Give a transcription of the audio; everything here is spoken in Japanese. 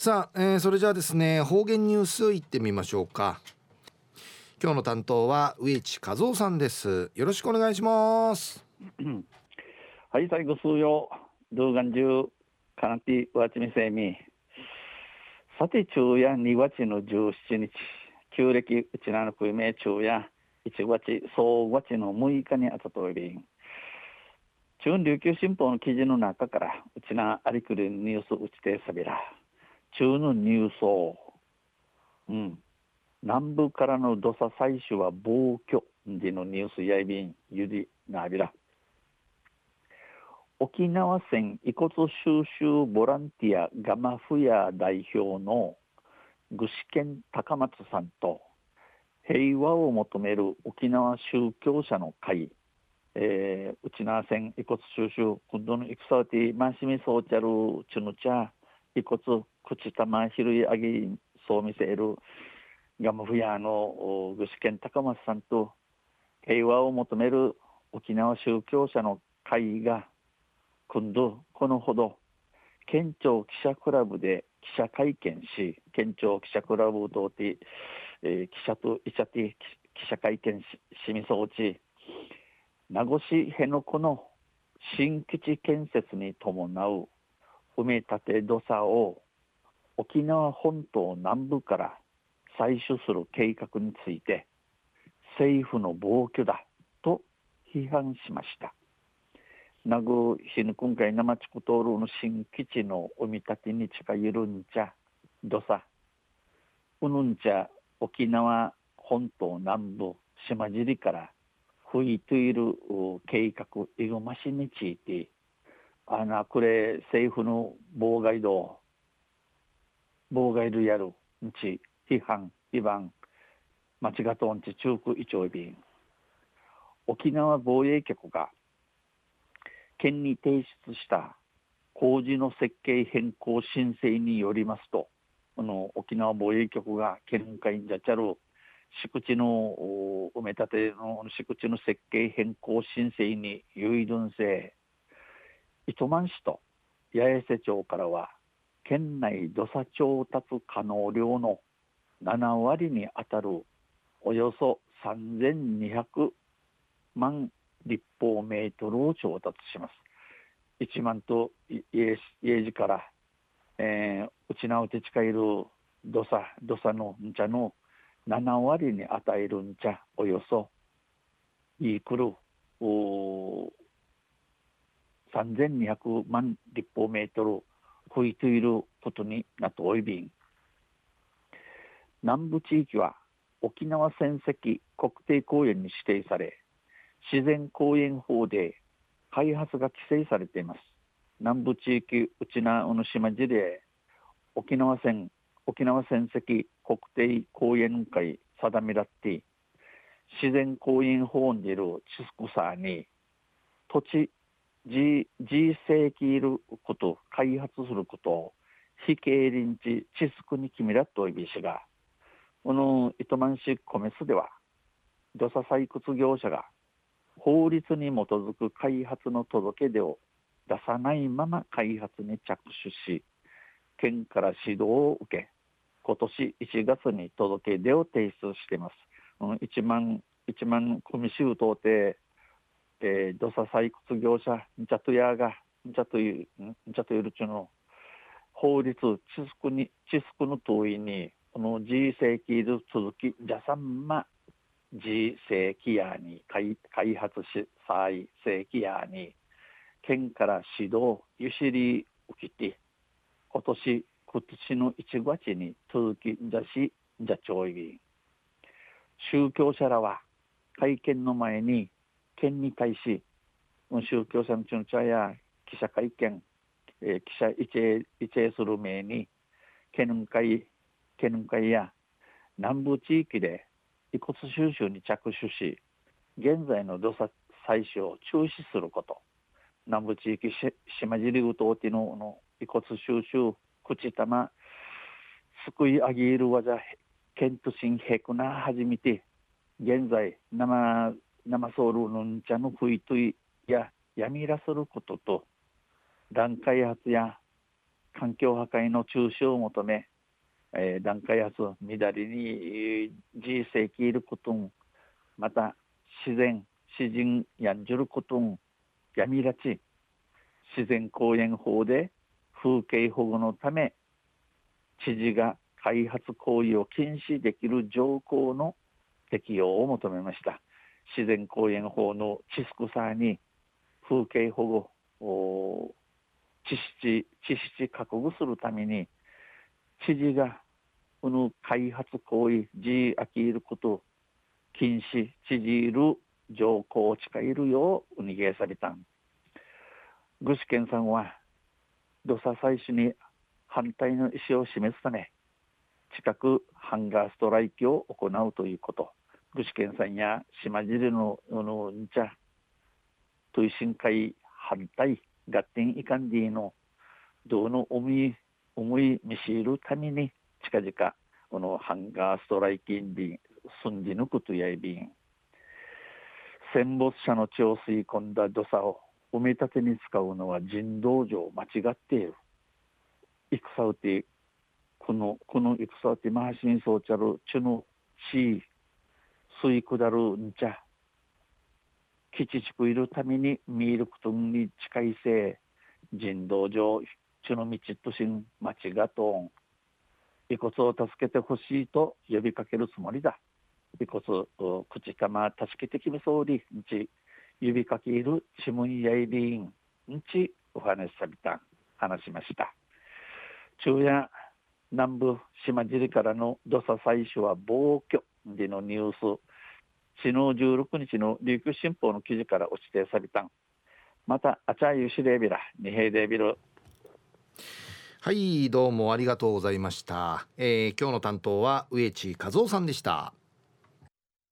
さあ、えー、それじゃあですね方言ニュースいってみましょうか。今日の担当は植地和夫さんです。よろしくお願いします。はい最後数曜動画中かなてわちみせみさて昼夜2月の17日。旧暦うちなのくいめ昼夜1月総月の6日にあたといびん中琉球新報の記事の中からうちなありくりニュースうちてさびら。中のニュースを。うん。南部からの土佐採取は暴挙。でのニュースやいびんゆりなびら。沖縄県遺骨収集ボランティアガマフヤ代表の具志堅高松さんと平和を求める沖縄宗教者の会、えー、内縄線遺骨収集今度の戦うてマシミソーチャルチュヌチャ遺骨口玉ひるいあげそう見せるガマフヤの具志堅高松さんと平和を求める沖縄宗教者の会が今度このほど県庁記者クラブで記者会見し県庁記者クラブとて、えー、記者と医者て記者会見ししみそうち名護市辺野古の新基地建設に伴う埋め立て土佐を沖縄本島南部から採取する計画について政府の暴挙だと批判しました。なぐひぬ今回生地区通るの新基地の海み立てに近いるんちゃどさうぬんちゃ沖縄本島南部島尻から吹いている計画いぐましについてあなくれ政府の妨害道妨害るやるんち批判違反間違とんち中区一丁便沖縄防衛局が県に提出した工事の設計変更申請によりますとこの沖縄防衛局が県会にじゃちゃる敷地の埋め立ての敷地の設計変更申請に有意分性糸満市と八重瀬町からは県内土佐調達可能量の7割に当たるおよそ3200万立方メートルを調達します。1万と家路から、えー、内縄手近いる土佐土佐のんちゃの7割に与えるんちゃおよそいくる3200万立方メートル吹いていることになっておいびん。南部地域は沖縄戦跡国定公園に指定され自然公園法で開発が規制されています。南部地域内名小野島事例沖縄戦沖縄戦跡国定公園会定めらって自然公園法にいるチスクサーに土地 G, G 世紀いること開発することを非経臨地地スクに決めらといびしがこの糸満市米須では土佐採掘業者が法律に基づく開発の届け出を出さないまま開発に着手し県から指導を受け今年1月に届け出を提出しています。1万1万組集到底、えー、土佐採掘業者んちゃとやがんちゃという、んちゃといるちゅの法律、地スクに、地スクの問いに、この G 世紀続き、じゃさんま自世紀やに開開発し再世紀やに県から指導ゆしり受けて今年今年の1月に続きじゃしじゃちょい宗教者らは会見の前に県に対し宗教者のちの茶や記者会見、えー、記者一営一営する名に県会県会や南部地域で遺骨収集に着手し現在の土佐採取を中止すること南部地域島尻うとうてのの遺骨収集口玉すくい上げる技ケントシンヘクナ始めて現在生生ソウルのんちゃのいといややみらすることと段開発や環境破壊の中止を求め、えー、段階発乱れに自世紀いることんまた自然詩人やんじることん闇らち自然公園法で風景保護のため知事が開発行為を禁止できる条項の適用を求めました。自然公園法の地スさに風景保護地質地質確保するために知事がこの開発行為自飽きること禁止知事いる条項を誓えるよう逃げされたん。具志堅さんは土佐採取に反対の意思を示すため近くハンガーストライキを行うということ。具志堅さんや島尻のあのんちゃ推進会反対合点いかんでいのどうの思い思い見知るために近々このハンガーストライキン便寸じ抜くとやい便戦没者の血を吸い込んだ土佐を埋め立てに使うのは人道上間違っている戦うてこのこの戦うてマーシンソーチャルチュのシー吸い下るんちゃ。基地地区いるために見ることに近いせい人道上チュの道としん間違とん。遺骨を助けてほしいと呼びかけるつもりだ。遺骨、口かま助けてきみそうり、んち、指かけいるちむんやいびん、んち、お話しさびたん。話しました。昼夜、南部島尻からの土佐採取は暴挙。でのニュース、昨日16日の琉球新報の記事から落ちてさびたん。また、あちゃゆしれびら、にへいでびる。はいどうもありがとうございました、えー、今日の担当は植地和夫さんでした